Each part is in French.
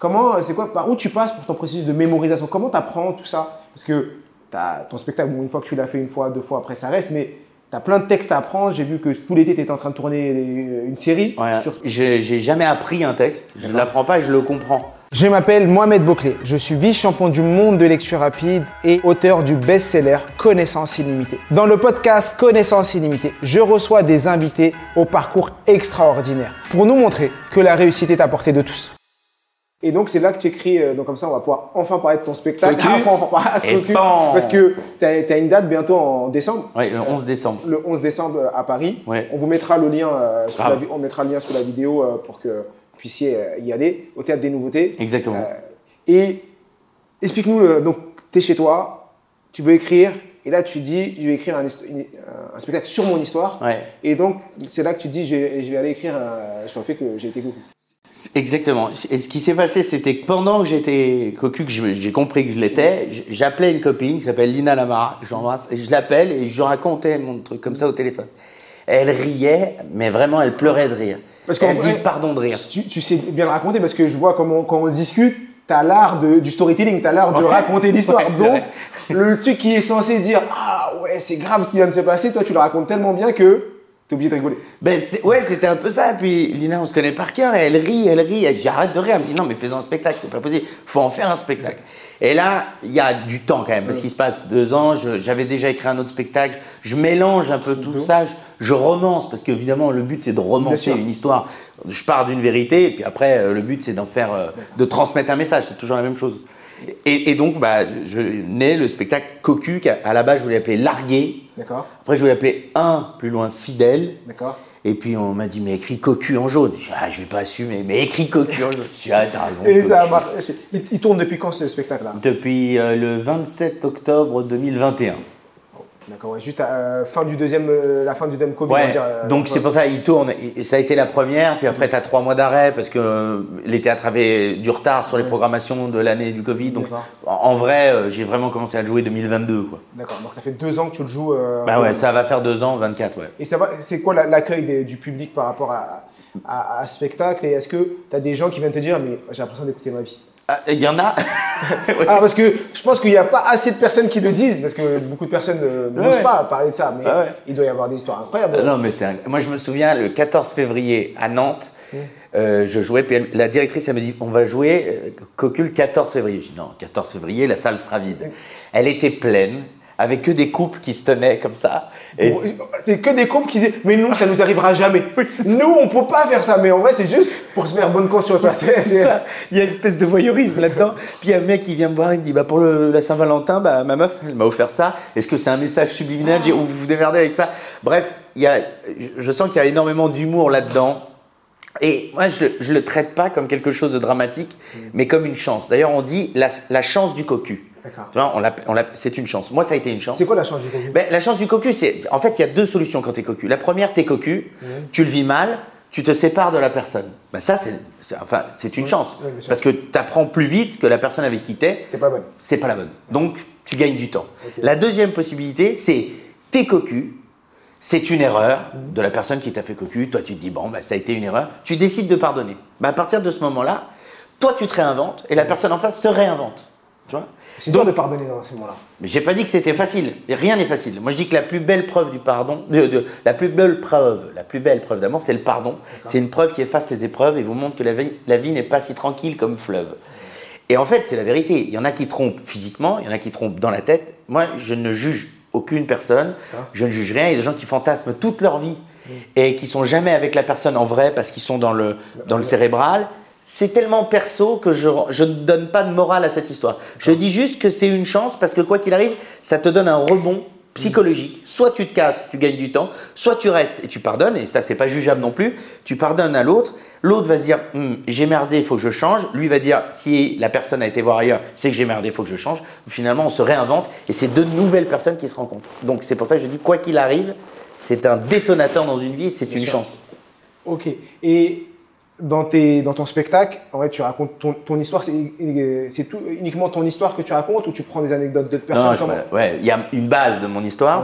Comment, c'est quoi, par où tu passes pour ton processus de mémorisation? Comment tu apprends tout ça? Parce que as ton spectacle, une fois que tu l'as fait une fois, deux fois, après ça reste, mais tu as plein de textes à apprendre. J'ai vu que tout l'été, tu étais en train de tourner une série. Ouais, sur- J'ai jamais appris un texte, je ne l'apprends pas et je le comprends. Je m'appelle Mohamed Bouclé, je suis vice-champion du monde de lecture rapide et auteur du best-seller Connaissance illimitée. Dans le podcast Connaissance illimitée, je reçois des invités au parcours extraordinaire pour nous montrer que la réussite est à portée de tous. Et donc c'est là que tu écris, euh, donc comme ça on va pouvoir enfin parler de ton spectacle. Cocu. De Et Cocu, parce que tu as, une date bientôt en décembre. Ouais, le 11 décembre. Le 11 décembre euh, à Paris. Ouais. On vous mettra le lien, euh, sous la, on mettra le lien sous la vidéo euh, pour que vous puissiez euh, y aller au théâtre des nouveautés. Exactement. Euh, et explique-nous, donc tu es chez toi, tu veux écrire, et là tu dis, je vais écrire un, un spectacle sur mon histoire. Ouais. Et donc c'est là que tu dis, je vais, je vais aller écrire sur le fait que j'ai été Goku. Exactement. Et ce qui s'est passé, c'était que pendant que j'étais cocu, que j'ai compris que je l'étais, j'appelais une copine qui s'appelle Lina Lamara, j'embrasse, et je l'appelle et je racontais mon truc comme ça au téléphone. Elle riait, mais vraiment, elle pleurait de rire. Parce dit pardon de rire. Tu, tu sais bien le raconter parce que je vois comment quand on discute, tu as l'art du storytelling, tu as l'art de Ouais. raconter l'histoire. Ouais, donc, le truc qui est censé dire Ah ouais, c'est grave ce qui vient de se passer, toi tu le racontes tellement bien que tu es obligé de rigoler. Ben ouais, c'était un peu ça. Puis Lina, on se connaît par cœur, et elle rit, elle rit. Elle dit arrête de rire. Elle me dit non, mais fais un spectacle, c'est pas possible. Faut en faire un spectacle. Et là, il y a du temps quand même, parce qu'il se passe deux ans. J'avais déjà écrit un autre spectacle. Je mélange un peu tout ça. Je, je romance, parce qu'évidemment, le but c'est de romancer une histoire. Je pars d'une vérité, et puis après, euh, le but c'est d'en faire, euh, de transmettre un message. C'est toujours la même chose. Et, et donc, bah, je nais le spectacle Cocu, qu'à à la base je voulais appeler Largué. D'accord Après, je voulais appeler un plus loin Fidèle. D'accord Et puis on m'a dit, mais écris cocu en jaune. Je ah, je vais pas assumer, mais écris cocu en jaune. Je ah, t'as raison. Et ça a il tourne depuis quand ce spectacle-là? Depuis euh, le 27 octobre 2021. D'accord, ouais, juste à euh, fin du deuxième, euh, la fin du deuxième Covid. on va Ouais, dire, euh, donc c'est pour ça il tourne. Et ça a été la première, puis après tu as trois mois d'arrêt parce que euh, les théâtres avaient du retard sur les programmations de l'année du Covid. Donc en, en vrai, j'ai vraiment commencé à le jouer 2022. Quoi. D'accord, donc ça fait deux ans que tu le joues. Bah ouais, ça va faire deux ans, 24, ouais. Et c'est quoi la- l'accueil du public par rapport à, à, à ce spectacle? Et est-ce que tu as des gens qui viennent te dire, mais j'ai l'impression d'écouter ma vie? Il y en a Ah, parce que je pense qu'il n'y a pas assez de personnes qui le disent, parce que beaucoup de personnes n'osent Ouais. pas parler de ça, mais Ah ouais. il doit y avoir des histoires incroyables. Non, mais c'est un- moi je me souviens le 14 février à Nantes, euh, je jouais, puis elle- la directrice elle me dit on va jouer euh, Cocu le 14 février. Je dis non, 14 février la salle sera vide. Elle était pleine, avec que des couples qui se tenaient comme ça. Et C'est que des couples qui disent, mais nous, ça nous arrivera jamais. nous, on peut pas faire ça, mais en vrai, c'est juste pour se faire bonne conscience. Il y a une espèce de voyeurisme là-dedans. Puis il y a un mec qui vient me voir, il me dit bah pour le- la Saint-Valentin, bah ma meuf, elle m'a offert ça. Est-ce que c'est un message subliminal? Ou vous vous démerdez avec ça Bref, il y a, je- sens qu'il y a énormément d'humour là-dedans. Et moi, je, je le traite pas comme quelque chose de dramatique, mais comme une chance. D'ailleurs, on dit la, la chance du cocu. D'accord. Tu vois, on l'appelle- c'est une chance. Moi, ça a été une chance. C'est quoi la chance du cocu? Ben, la chance du cocu, c'est. En fait, il y a deux solutions quand tu es cocu. La première, tu es cocu, tu le vis mal, tu te sépares de la personne. Ben, ça, c'est c'est- enfin, c'est une chance. oui, parce que tu apprends plus vite que la personne avec qui tu es, T'es pas bonne. c'est pas la bonne. Donc, tu gagnes du temps. La deuxième possibilité, c'est t'es cocu, c'est une erreur de la personne qui t'a fait cocu. Toi, tu te dis, bon, bah, ça a été une erreur. Tu décides de pardonner. Bah, à partir de ce moment-là, toi, tu te réinventes et la personne en face se réinvente. Tu vois? C'est dur de pardonner dans ces moments-là. mais j'ai pas dit que c'était facile. Rien n'est facile. Moi, je dis que la plus belle preuve du pardon, de, de- la plus belle preuve, la plus belle preuve d'amour, c'est le pardon. C'est une preuve qui efface les épreuves et vous montre que la vie, la vie n'est pas si tranquille comme fleuve. Et en fait, c'est la vérité. Il y en a qui trompent physiquement, il y en a qui trompent dans la tête. Moi, je ne juge aucune personne. Je ne juge rien. Il y a des gens qui fantasment toute leur vie et qui sont jamais avec la personne en vrai parce qu'ils sont dans le, dans le cérébral. C'est tellement perso que je je ne donne pas de morale à cette histoire. Je dis juste que c'est une chance parce que quoi qu'il arrive, ça te donne un rebond psychologique. Soit tu te casses, tu gagnes du temps, soit tu restes et tu pardonnes, et ça c'est pas jugeable non plus. Tu pardonnes à l'autre, l'autre va se dire Hum, j'ai merdé, il faut que je change. Lui va dire si la personne a été voir ailleurs, c'est que j'ai merdé, il faut que je change. Finalement, on se réinvente et c'est deux nouvelles personnes qui se rencontrent. Donc c'est pour ça que je dis quoi qu'il arrive, c'est un détonateur dans une vie, c'est une sûr. chance. Ok. Et dans, tes, dans ton spectacle, en vrai, tu racontes ton, ton histoire, c'est c'est tout uniquement ton histoire que tu racontes ou tu prends des anecdotes d'autres personnes Non, ouais, il y a une base de mon histoire.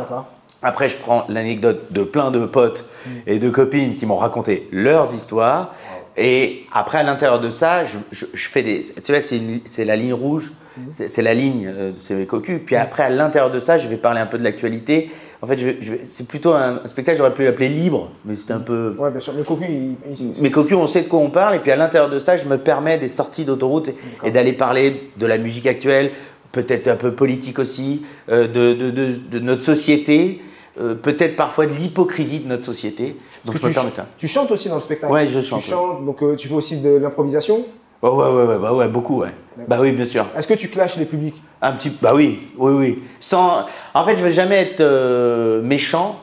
Après, je prends l'anecdote de plein de potes et de copines qui m'ont raconté leurs histoires. Et après, à l'intérieur de ça, je, je- je fais des. Tu vois, c'est c'est la ligne rouge, c'est c'est la ligne euh, de ces cocus. Puis après, à l'intérieur de ça, je vais parler un peu de l'actualité. En fait, je vais- je vais- c'est plutôt un, un spectacle, j'aurais pu l'appeler libre, mais c'était un peu. Ouais, bien sûr. Le cocu, il, il- Mais cocus, on sait de quoi on parle. Et puis à l'intérieur de ça, je me permets des sorties d'autoroute et, et d'aller parler de la musique actuelle, peut-être un peu politique aussi, euh, de, de- de- de notre société, euh, peut-être parfois de l'hypocrisie de notre société. Donc je me tu, permets ça. tu chantes aussi dans le spectacle. Ouais, je chante, Tu chantes, donc euh, tu fais aussi de l'improvisation? Ouais, ouais, ouais, ouais, bah ouais, beaucoup, ouais. Bah oui, bien sûr. Est-ce que tu clashes les publics? Un petit, bah oui, oui, oui. Sans, en fait, je veux jamais être euh, méchant,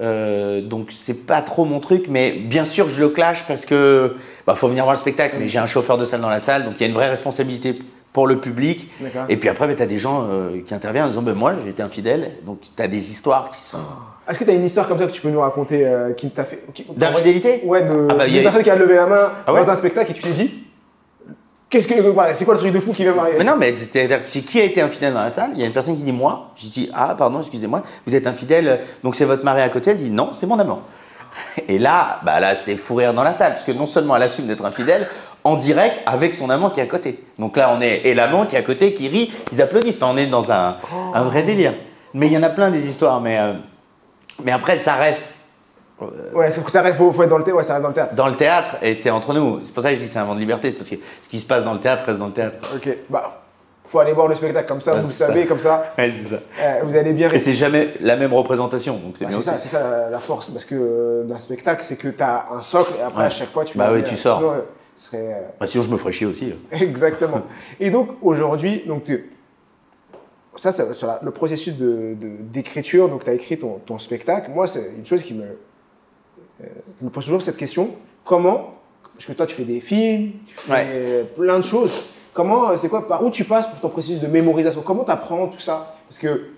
euh, donc c'est pas trop mon truc. Mais bien sûr, je le clash parce que bah faut venir voir le spectacle. Mais j'ai un chauffeur de salle dans la salle, donc il y a une vraie responsabilité pour le public. Et puis après, tu as des gens euh, qui interviennent en disant, ben moi, j'ai été infidèle. Donc tu as des histoires qui sont Est-ce que tu as une histoire comme ça que tu peux nous raconter euh, qui t'a fait. d'infidélité? Ouais, de, Ah bah, a- personne qui a levé la main Ah ouais? dans un spectacle et tu t'es dit Qu'est-ce que. c'est quoi le truc de fou qui vient m'arriver? Non, mais c'est qui a été infidèle dans la salle? Il y a une personne qui dit moi. Je dis ah pardon, excusez-moi, vous êtes infidèle, donc c'est votre mari à côté? Elle dit non, c'est mon amant. Et là, bah là, c'est fou rire dans la salle, parce que non seulement elle assume d'être infidèle en direct avec son amant qui est à côté. Donc là, on est et l'amant qui est à côté qui rit, ils applaudissent. Enfin, on est dans un, un vrai délire. Mais il y en a plein des histoires. Mais euh, mais après, ça reste Ouais, sauf que ça reste, faut, faut être dans le théâtre. Ouais, ça reste dans le théâtre. dans le théâtre et c'est entre nous. C'est pour ça que je dis c'est un vent de liberté, c'est parce que ce qui se passe dans le théâtre reste dans le théâtre. Ok, bah, faut aller voir le spectacle comme ça, vous le ça. savez, comme ça, Ouais, c'est ça. euh, vous allez bien Et c'est jamais la même représentation, donc c'est Bah, bien c'est ça, c'est ça la, force, parce que euh, d'un spectacle, c'est que tu as un socle et après, Ouais. à chaque fois, tu Bah oui, tu sors. Sinon, euh, serait. euh, Bah, sinon, je me ferais chier aussi. Exactement. Et donc aujourd'hui, donc tu- ça, ça sur la- le processus de- de- d'écriture, donc tu as écrit ton, ton spectacle. Moi, c'est une chose qui me, euh, je me pose toujours cette question comment, parce que toi tu fais des films, tu fais Ouais. plein de choses. Comment, euh, c'est quoi, par où tu passes pour ton processus de mémorisation? Comment tu apprends tout ça? Parce que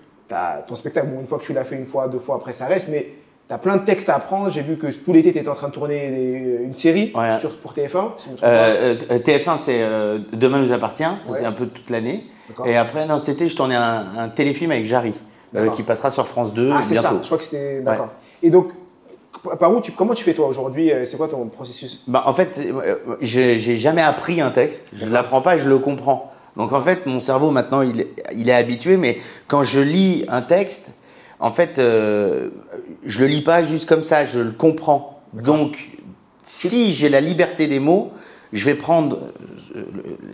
ton spectacle, bon, une fois que tu l'as fait une fois, deux fois, après ça reste, mais tu as plein de textes à apprendre. J'ai vu que tout l'été, tu étais en train de tourner des- une série sur, pour TF1. si je me trompe pas. Euh, euh, TF1, c'est euh, Demain nous appartient, ça Ouais. c'est un peu toute l'année. Et après, non, cet été, je tournais un, un téléfilm avec Jarry, euh, qui passera sur France 2 Ah, c'est ça, je crois que c'était. D'accord. Et donc, par où tu, comment tu fais toi aujourd'hui euh, C'est quoi ton processus? Bah, en fait, euh, j'ai jamais appris un texte, je ne l'apprends pas je le comprends. Donc en fait, mon cerveau maintenant, il, est- il est habitué, mais quand je lis un texte, en fait, euh, je le lis pas juste comme ça, je le comprends. Donc, si j'ai la liberté des mots, je vais prendre euh,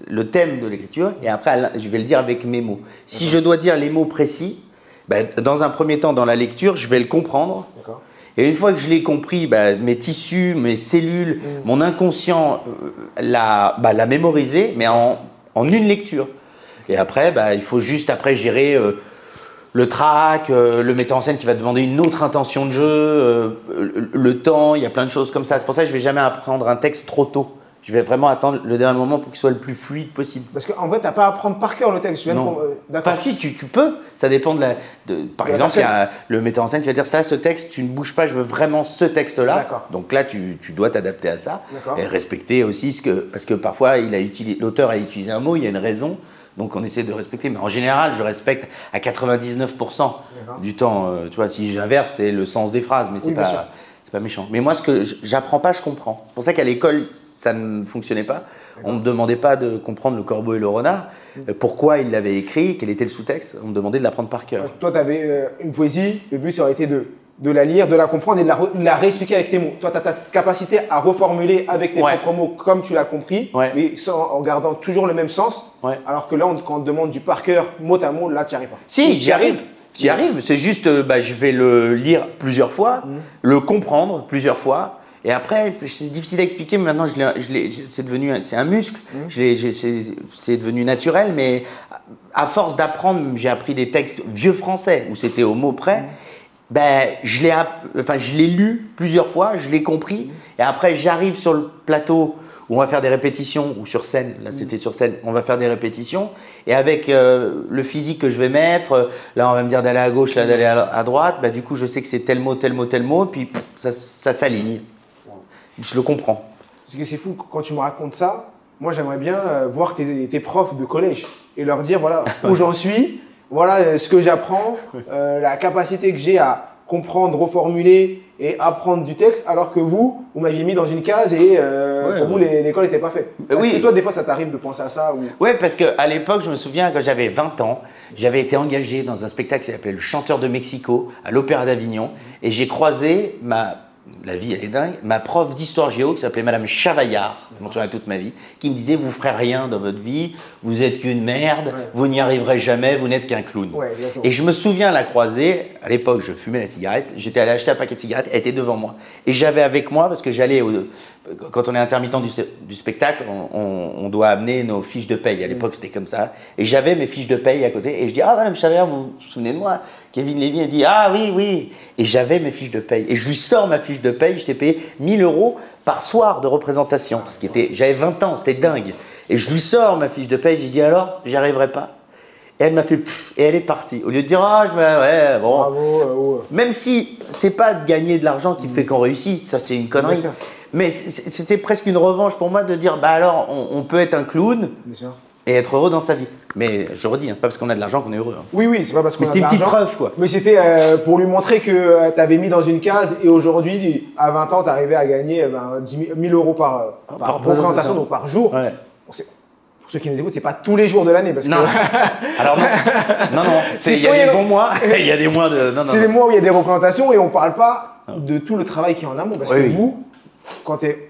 le, thème de l'écriture et après, je vais le dire avec mes mots. Si je dois dire les mots précis, ben, dans un premier temps, dans la lecture, je vais le comprendre. D'accord. Et une fois que je l'ai compris, bah, mes tissus, mes cellules, mon inconscient euh, l'a bah, mémorisé, mais en, en une lecture. Et après, bah, il faut juste après gérer euh, le track, euh, le metteur en scène qui va demander une autre intention de jeu, le, temps, il y a plein de choses comme ça. C'est pour ça que je vais jamais apprendre un texte trop tôt. Je vais vraiment attendre le dernier moment pour qu'il soit le plus fluide possible. Parce qu'en vrai, tu n'as pas à apprendre par cœur le texte. Non. euh. Enfin, si, tu, tu peux. Ça dépend de la. de- par De exemple, il y personne. a le metteur en scène qui va dire ça, ce texte, tu ne bouges pas, je veux vraiment ce texte-là. Donc là, tu, tu dois t'adapter à ça. Et respecter aussi ce que. Parce que parfois, il a utilisé- l'auteur a utilisé un mot, il y a une raison. Donc on essaie de respecter. Mais en général, je respecte à 99% du temps. euh, tu vois, si j'inverse, c'est le sens des phrases, mais c'est Oui, pas. C'est pas méchant. Mais moi, ce que j'apprends pas, je comprends. C'est pour ça qu'à l'école, ça ne fonctionnait pas. On ne me demandait pas de comprendre le corbeau et le renard. euh, Pourquoi il l'avait écrit, quel était le sous-texte. On me demandait de l'apprendre par cœur. Toi, tu avais une poésie. Le but, ça aurait été de, de la lire, de la comprendre et de la, de la réexpliquer avec tes mots. Toi, tu as ta capacité à reformuler avec tes Ouais. propres mots comme tu l'as compris, Ouais. mais sans- en gardant toujours le même sens. Ouais. Alors que là, on- quand on te demande du par cœur, mot à mot, là, tu n'y arrives pas. Si, j'y arrive. J'y arrive. C'est juste, euh, bah, je vais le lire plusieurs fois, Mhm. le comprendre plusieurs fois. Et après, c'est difficile à expliquer, mais maintenant, c'est devenu, un- c'est un muscle. J'ai- c'est devenu naturel, mais à force d'apprendre, j'ai appris des textes vieux français où c'était au mot près. Mhm. Ben, je l'ai, enfin, je l'ai lu plusieurs fois, je l'ai compris, et après, j'arrive sur le plateau où on va faire des répétitions, ou sur scène, là c'était sur scène, on va faire des répétitions, et avec euh, le physique que je vais mettre, euh, là on va me dire d'aller à gauche, là d'aller à, à droite, bah, du coup je sais que c'est tel mot, tel mot, tel mot, puis pff, ça, ça s'aligne. Je le comprends. Parce que c'est fou, quand tu me racontes ça, moi j'aimerais bien euh, voir tes, tes profs de collège et leur dire voilà où j'en suis, voilà ce que j'apprends, euh, la capacité que j'ai à, comprendre, reformuler et apprendre du texte, alors que vous, vous m'aviez mis dans une case et euh, Ouais, pour vous, ouais. l'école n'était pas faite. Euh, Est-ce oui. que toi, des fois, ça t'arrive de penser à ça ou... Ouais, parce qu'à l'époque, je me souviens, quand j'avais 20 ans, j'avais été engagé dans un spectacle qui s'appelait Le Chanteur de Mexico à l'Opéra d'Avignon. Et j'ai croisé ma. La vie, elle est dingue. Ma prof d'histoire géo qui s'appelait Madame Chavaillard, je m'en souviens toute ma vie, qui me disait Vous ferez rien dans votre vie, vous êtes qu'une merde, Ouais. vous n'y arriverez jamais, vous n'êtes qu'un clown. Ouais, et je me souviens la croiser, à l'époque, je fumais la cigarette, j'étais allé acheter un paquet de cigarettes, elle était devant moi. Et j'avais avec moi, parce que j'allais, au- quand on est intermittent du, du spectacle, on, on- on doit amener nos fiches de paye. À l'époque, c'était comme ça. Et j'avais mes fiches de paye à côté. Et je dis, ah, madame Chavert, vous vous souvenez de moi? Kevin Lévy, elle dit, ah oui, oui. Et j'avais mes fiches de paye. Et je lui sors ma fiche de paye, je t'ai payé 1000 euros par soir de représentation. Ce qui était, j'avais 20 ans, c'était dingue. Et je lui sors ma fiche de paye, j'ai dit, alors, j'y arriverai pas. Et elle m'a fait, pff, et elle est partie. Au lieu de dire, ah, je me, ouais, bon. Bravo. euh. Même si c'est pas de gagner de l'argent qui fait qu'on réussit, ça c'est une connerie. Mais c'était presque une revanche pour moi de dire bah alors on, on peut être un clown Bien sûr. Et être heureux dans sa vie. Mais je redis, hein, c'est pas parce qu'on a de l'argent qu'on est heureux. hein. Oui, oui, c'est pas parce qu'on Mais a c'était de une petite l'argent. preuve quoi. Mais c'était euh, pour lui montrer que tu avais mis dans une case et aujourd'hui, à 20 ans, tu arrivais à gagner euh, ben, 10 000 1000 euros par, euh, par, par représentation, représentation. donc par jour. Ouais. Bon, c'est- pour ceux qui nous écoutent, c'est pas tous les jours de l'année parce Non. que Alors non, non, non. c'est- Il y a des bons mois, il y a des mois de. Non, non. c'est les mois où il y a des représentations et on parle pas de tout le travail qui est en amont. Parce Oui, que oui. vous, quand tu es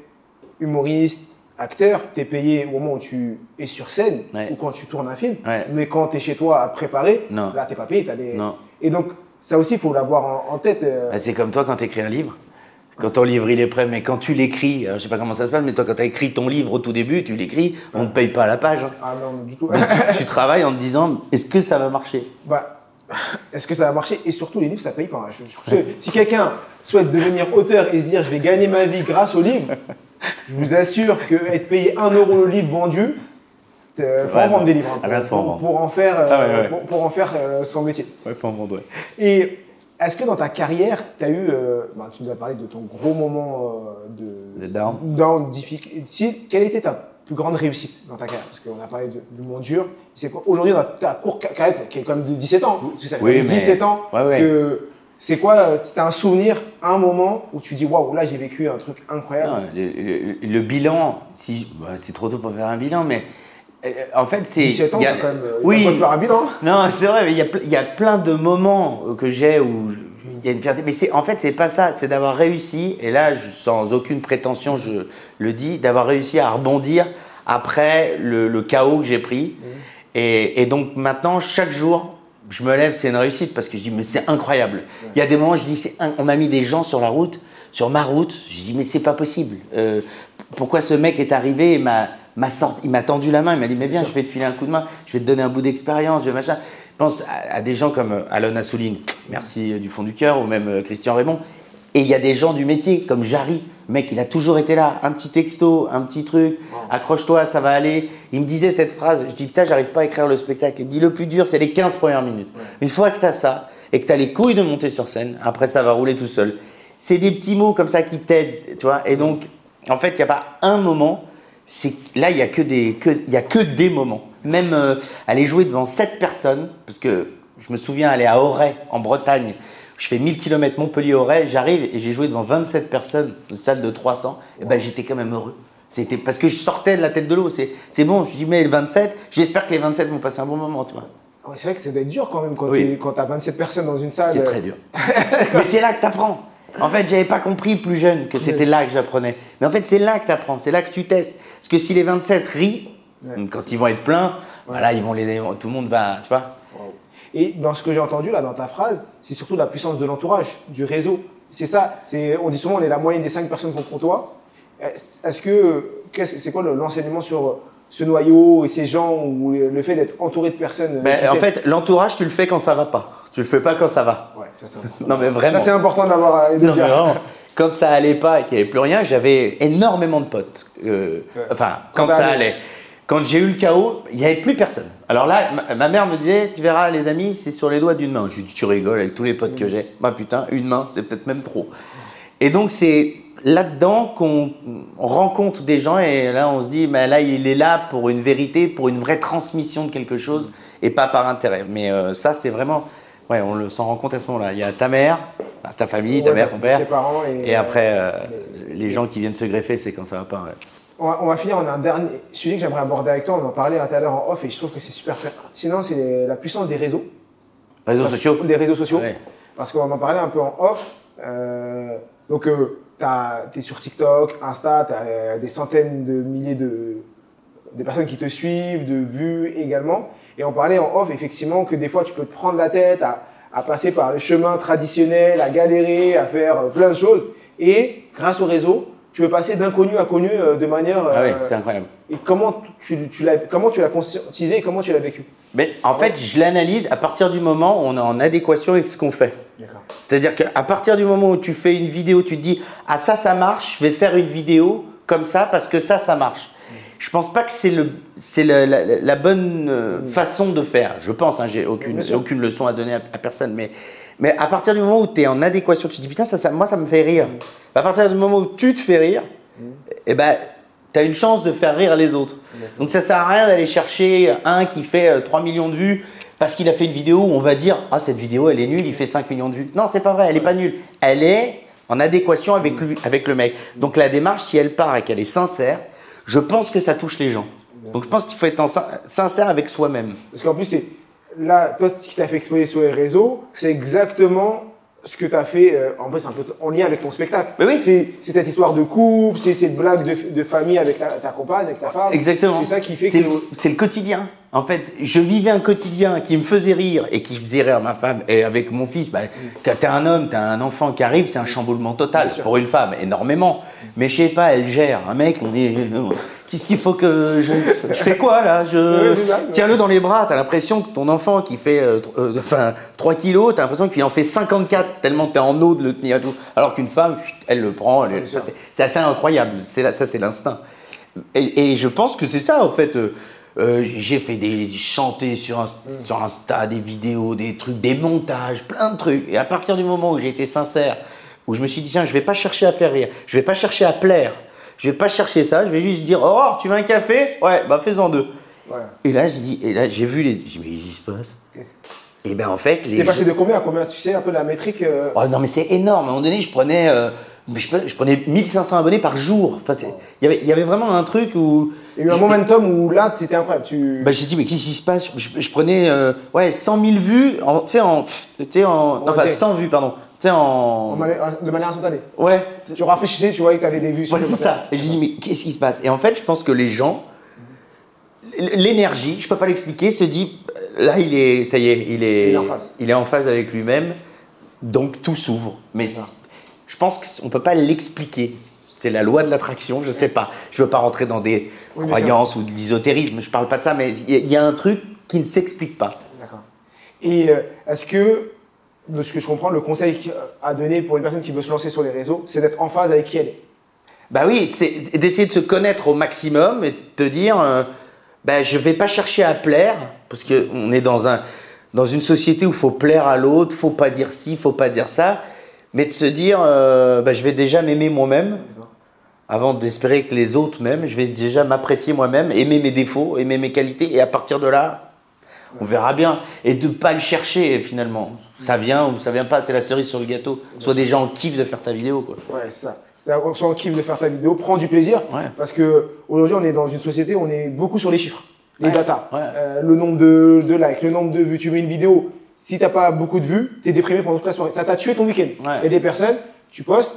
humoriste, acteur, tu es payé au moment où tu es sur scène Ouais. ou quand tu tournes un film. Ouais. Mais quand tu es chez toi à préparer, Non. là, tu pas payé. t'as des... Non. Et donc, ça aussi, il faut l'avoir en, en tête. euh, Bah, c'est comme toi quand tu écris un livre. Quand ton livre il est prêt, mais quand tu l'écris, je sais pas comment ça se passe, mais toi quand tu as écrit ton livre au tout début, tu l'écris, on ne paye pas à la page. hein. Ah non, du tout. tu travailles en te disant est-ce que ça va marcher? Bah, est-ce que ça va marcher? Et surtout, les livres, ça paye pas. Je- je- si quelqu'un souhaite devenir auteur et se dire je vais gagner ma vie grâce aux livres, je vous assure que être payé 1 euro le livre vendu, euh, faut Ouais, en vendre non. des livres hein, Ah, en pour, vendre. pour en faire, euh, Ah ouais, ouais. Pour, en faire euh, son métier. Ouais, faut en vendre, Et est-ce que dans ta carrière, tu as eu, euh, bah, tu nous as parlé de ton gros moment euh, de, down. down, difficulté. Si, quelle était ta plus grande réussite dans ta carrière? Parce qu'on a parlé de- du monde dur. C'est quoi? Aujourd'hui dans ta courte ca- carrière, qui est quand même de 17 ans, parce que ça fait Oui, quand même mais- 17 ans, que c'est quoi, euh, as un souvenir, un moment où tu dis waouh, là j'ai vécu un truc incroyable Non, le, le- le bilan, si, bah, c'est trop tôt pour faire un bilan, mais euh, en fait, c'est. 17 ans, a- quand même. euh, oui, faire un bilan. non, c'est vrai, mais il y, a, y plein de moments que j'ai où il y a une fierté. Mais c'est, en fait, c'est pas ça, c'est d'avoir réussi, et là, je- sans aucune prétention, je le dis, d'avoir réussi à rebondir après le, le chaos que j'ai pris. Et, et donc maintenant, chaque jour, je me lève, c'est une réussite parce que je dis, mais c'est incroyable. Il y a des moments, je dis, c'est on m'a mis des gens sur la route, sur ma route. Je dis, mais c'est pas possible. Euh, pourquoi ce mec est arrivé et m'a, m'a sorti, il m'a tendu la main, il m'a dit, mais viens, je vais te filer un coup de main, je vais te donner un bout d'expérience, je vais machin. Je pense à, à des gens comme euh, Alon Assouline, merci euh, du fond du cœur, ou même Christian Raymond. Et il y a des gens du métier, comme Jarry. Le mec, il a toujours été là. Un petit texto, un petit truc. Accroche-toi, ça va aller. Il me disait cette phrase. Je dis, putain, j'arrive pas à écrire le spectacle. Il me dit, le plus dur, c'est les 15 premières minutes. Une fois que tu as ça, et que tu as les couilles de monter sur scène, après, ça va rouler tout seul. C'est des petits mots comme ça qui t'aident, tu vois. Et donc, en fait, il n'y a pas un moment. C'est là, il y a que des, que, il y a que des moments. Même euh, aller jouer devant 7 personnes, parce que je me souviens aller à Auray, en Bretagne. Je fais 1000 km Montpellier-Auray, j'arrive et j'ai joué devant 27 personnes, une salle de 300. Et ben, j'étais quand même heureux. C'était parce que je sortais de la tête de l'eau. C'est, bon, je dis, mais les 27, j'espère que les 27 vont passer un bon moment, tu vois. Ouais, c'est vrai que ça doit être dur quand même quand Oui. tu as 27 personnes dans une salle. C'est euh, très dur. mais c'est là que tu apprends. En fait, j'avais pas compris plus jeune que c'était là que j'apprenais. Mais en fait, c'est là que tu apprends, c'est là que tu testes. Parce que si les 27 rient, Ouais. quand ils vont être pleins, voilà, ils vont les, tout le monde va, tu vois. Et dans ce que j'ai entendu là dans ta phrase, c'est surtout la puissance de l'entourage, du réseau. C'est ça. C'est, on dit souvent on est la moyenne des cinq personnes contre toi. Est-ce que qu'est-ce- c'est quoi le- l'enseignement sur ce noyau et ces gens ou le fait d'être entouré de personnes Ben, qui en fait, l'entourage, tu le fais quand ça va pas. Tu le fais pas quand ça va. ouais, ça, c'est important. Non, mais vraiment. Ça c'est important de l'avoir euh, de Non, mais vraiment, quand ça allait pas et qu'il n'y avait plus rien, j'avais énormément de potes. Euh, Ouais. Enfin, Quand quand, ça ça allait. allait. Quand j'ai eu le chaos, il n'y avait plus personne. Alors là, ma, ma mère me disait, tu verras, les amis, c'est sur les doigts d'une main. Je lui dis, tu rigoles avec tous les potes que j'ai. Bah putain, une main, c'est peut-être même trop. Et donc c'est là-dedans qu'on on rencontre des gens et là on se dit, mais là il est là pour une vérité, pour une vraie transmission de quelque chose et pas par intérêt. Mais euh, ça c'est vraiment, ouais, on le s'en rend compte à ce moment-là. Il y a ta mère, ta famille, ta Ouais, mère, ton père. Tes parents et, Et après, euh, euh, les gens qui viennent se greffer, c'est quand ça va pas. ouais. On va, on va finir, on a un dernier sujet que j'aimerais aborder avec toi, on en parlait tout à l'heure en off et je trouve que c'est super pertinent, c'est la puissance des réseaux. Réseaux Parce- sociaux Des réseaux sociaux. Ouais. Parce qu'on en parlait un peu en off. euh, donc, tu es sur TikTok, Insta, tu as des centaines de milliers de, de personnes qui te suivent, de vues également. Et on parlait en off, effectivement, que des fois, tu peux te prendre la tête à, à passer par le chemin traditionnel, à galérer, à faire euh, plein de choses. Et grâce au réseau, tu peux passer d'inconnu à connu euh, de manière. Ah oui, euh, c'est incroyable. et comment tu, tu l'as comment tu l'as conscientisé et comment tu l'as vécu? Mais en fait, je l'analyse à partir du moment où on est en adéquation avec ce qu'on fait. C'est-à-dire qu'à partir du moment où tu fais une vidéo, tu te dis ah ça ça marche, je vais faire une vidéo comme ça parce que ça ça marche. Je pense pas que c'est le c'est la, la- la bonne euh, façon de faire. Je pense, hein, j'ai aucune aucune leçon à donner à, à personne, mais mais à partir du moment où tu es en adéquation, tu te dis putain ça, ça moi ça me fait rire. À partir du moment où tu te fais rire, eh ben tu as une chance de faire rire les autres. Donc ça sert à rien d'aller chercher un qui fait euh, 3 millions de vues parce qu'il a fait une vidéo où on va dire ah cette vidéo elle est nulle, il fait 5 millions de vues. Non, c'est pas vrai, elle est pas nulle. Elle est en adéquation avec lui, avec le mec. Donc la démarche si elle part et qu'elle est sincère, je pense que ça touche les gens. Donc je pense qu'il faut être en sin- sincère avec soi-même. Parce qu'en plus, c'est là, toi, ce qui t'a fait exploser sur les réseaux, c'est exactement ce que tu as fait, euh, en plus, un peu en lien avec ton spectacle. Mais oui. C'est c'est cette histoire de couple, c'est cette blague de, de famille avec ta, ta compagne, avec ta femme. Exactement. C'est ça qui fait C'est que. le, c'est le quotidien. En fait, je vivais un quotidien qui me faisait rire et qui faisait rire ma femme. Et avec mon fils, bah, quand t'es un homme, t'as un enfant qui arrive, c'est un chamboulement total. Pour une femme, énormément. Mais je sais pas, elle gère. Un mec, on est. Qu'est-ce qu'il faut que je. Je fais quoi là je... Oui. Tiens-le dans les bras. T'as l'impression que ton enfant qui fait euh, euh, enfin, 3 kilos, t'as l'impression qu'il en fait 54 tellement t'es en eau de le tenir tout. Alors qu'une femme, elle le prend. elle- c'est- c'est assez incroyable. Là- ça, c'est l'instinct. Et, et je pense que c'est ça, en fait. Euh, j'ai fait des chanter sur, Inst- sur Insta, des vidéos, des trucs, des montages, plein de trucs. Et à partir du moment où j'ai été sincère, où je me suis dit, tiens, je vais pas chercher à faire rire, je vais pas chercher à plaire, je vais pas chercher ça, je vais juste dire, Aurore, tu veux un café? Ouais, bah fais-en deux. Et là, j'ai dit, et là, j'ai vu les. J'ai dit, mais qu'est-ce qui se passe? Et ben en fait, les. T'es passé de combien à combien? Tu sais un peu la métrique euh, Oh, non, mais c'est énorme. À un moment donné, je prenais, euh, je, prenais- je prenais 1500 abonnés par jour. Enfin, c'est- il y avait- il y avait vraiment un truc où. Il y a eu un momentum où là, c'était incroyable. Tu... Bah, j'ai dit, mais qu'est-ce qui se passe? Je, je prenais euh, ouais, 100 000 vues, tu sais, en. en enfin, Ok. 100 vues, pardon. Tu sais, en en. mani- de manière instantanée. Ouais, Tu rafraîchissais, tu voyais que tu avais des vues sur voilà, c'est ça. Et j'ai dit, mais qu'est-ce qui se passe? Et en fait, je pense que les gens, l'énergie, je peux pas l'expliquer, se dit, là, il est, ça y est, il est, Il est en phase. il est en phase avec lui-même, donc tout s'ouvre. Mais je pense qu'on peut pas l'expliquer. C'est la loi de l'attraction, je sais pas. Je veux pas rentrer dans des Oui, croyances ou de l'ésotérisme, je parle pas de ça, mais il y, a- il y a un truc qui ne s'explique pas. D'accord. Et euh, est-ce que, de ce que je comprends, le conseil à donner pour une personne qui veut se lancer sur les réseaux, c'est d'être en phase avec qui elle est? Bah oui, c'est d'essayer de se connaître au maximum et de te dire, euh, bah, je vais pas chercher à plaire, parce qu'on est dans, un, dans une société où il faut plaire à l'autre, faut pas dire ci, faut pas dire ça, mais de se dire, euh, bah, je vais déjà m'aimer moi-même, avant d'espérer que les autres m'aiment, je vais déjà m'apprécier moi-même, aimer mes défauts, aimer mes qualités, et à partir de là, on verra bien. Et de pas le chercher finalement. Ça vient ou ça vient pas, c'est la cerise sur le gâteau. Soit des gens kiffent de faire ta vidéo, quoi. Ouais, c'est ça. Soit on kiffe de faire ta vidéo, prends du plaisir. Ouais. Parce que aujourd'hui, on est dans une société où on est beaucoup sur les chiffres, les Ouais. Euh, le nombre de, de likes, le nombre de vues. Tu mets une vidéo, si t'as pas beaucoup de vues, t'es déprimé pendant toute la soirée. Ça t'a tué ton week-end. Il Ouais. y a des personnes, tu postes,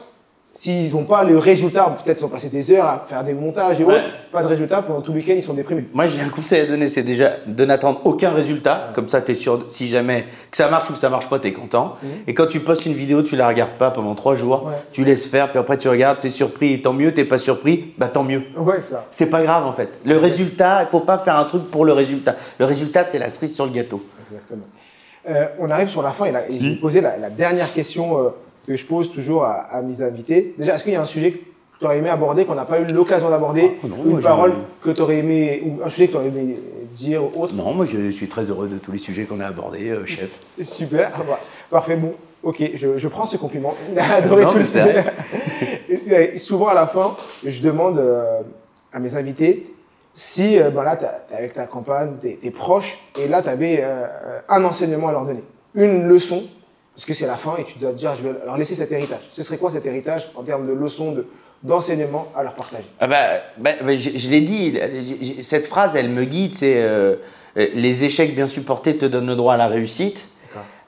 s'ils n'ont pas le résultat, peut-être ils ont passé des heures à faire des montages et Ouais. autres, pas de résultat, pendant tout le week-end, ils sont déprimés. Moi, j'ai un conseil à donner, c'est déjà de n'attendre aucun résultat. Comme ça, tu es sûr, si jamais que ça marche ou que ça marche pas, tu es content. Et quand tu postes une vidéo, tu la regardes pas pendant trois jours. Ouais. Tu laisses faire, puis après tu regardes, tu es surpris, tant mieux, t'es pas surpris, bah tant mieux. Ouais, ça. C'est pas grave en fait. Le résultat, il faut pas faire un truc pour le résultat. Le résultat, c'est la cerise sur le gâteau. Exactement. Euh, on arrive sur la fin et, là, et je vais poser la, la dernière question euh, que je pose toujours à, à mes invités. Déjà, est-ce qu'il y a un sujet que tu aurais aimé aborder, qu'on n'a pas eu l'occasion d'aborder, Ah, ou une parole j'ai- que tu aurais aimé, ou un sujet que tu aurais aimé dire autre Non, moi je suis très heureux de tous les sujets qu'on a abordés, euh, chef. Super, Bah, parfait, bon, ok, je, je prends ce compliment. Il a adoré Non, tout le sujet. Souvent à la fin, je demande à mes invités si euh, ben là, tu es avec ta campagne, tu es, proche, et là, tu avais un enseignement à leur donner, une leçon. parce que c'est la fin et tu dois te dire, je vais leur laisser cet héritage. Ce serait quoi cet héritage en termes de leçons, de, d'enseignement à leur partager? Ah bah, bah, bah je, je l'ai dit, cette phrase, elle me guide, c'est euh, les échecs bien supportés te donnent le droit à la réussite.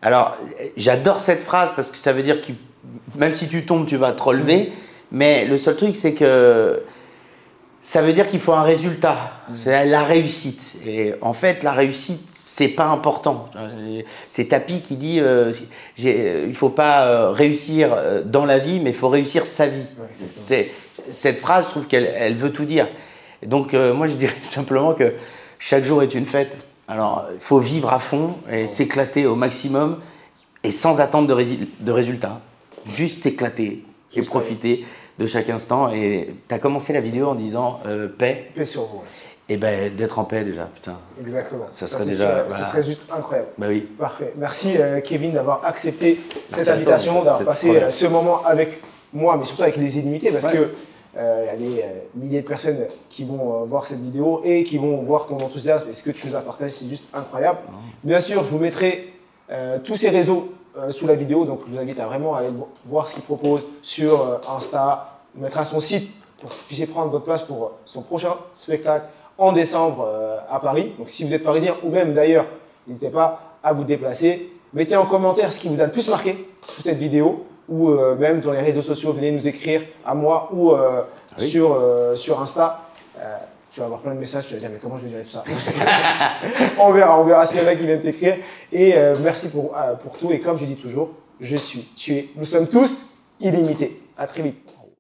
Alors, j'adore cette phrase parce que ça veut dire que même si tu tombes, tu vas te relever. Mmh. Mais le seul truc, c'est que ça veut dire qu'il faut un résultat. C'est la réussite. Et en fait, la réussite, c'est pas important. C'est Tapi qui dit euh, euh, il faut pas euh, réussir euh, dans la vie, mais il faut réussir sa vie. cette phrase, je trouve qu'elle elle veut tout dire. Donc moi, je dirais simplement que chaque jour est une fête. Alors, il faut vivre à fond et s'éclater au maximum et sans attendre de, de résultats. Juste s'éclater et profiter de chaque instant. Et tu as commencé la vidéo en disant paix. Paix sur vous. Et ben d'être en paix déjà, putain. Exactement. Ça serait déjà. Ça serait juste incroyable. Bah oui. Parfait. Merci euh, Kevin d'avoir accepté cette invitation, d'avoir passé euh, ce moment avec moi, mais surtout avec les illimités, parce que euh, il y a des milliers de personnes qui vont voir cette vidéo et qui vont voir ton enthousiasme et ce que tu nous as partagé, c'est juste incroyable. Bien sûr, je vous mettrai tous ces réseaux sous la vidéo, donc je vous invite à vraiment aller voir ce qu'il propose sur Insta, mettre à son site pour que vous puissiez prendre votre place pour son prochain spectacle en décembre euh, à Paris. Donc si vous êtes parisien ou même d'ailleurs, n'hésitez pas à vous déplacer. Mettez en commentaire ce qui vous a le plus marqué sous cette vidéo ou euh, même dans les réseaux sociaux, venez nous écrire à moi ou euh, sur, sur Insta. Tu vas avoir plein de messages, tu vas dire mais comment je vais gérer tout ça On verra, on verra s'il y en a qui viennent t'écrire. Et merci pour, pour tout. Et comme je dis toujours, je suis tué. Nous sommes tous illimités. À très vite.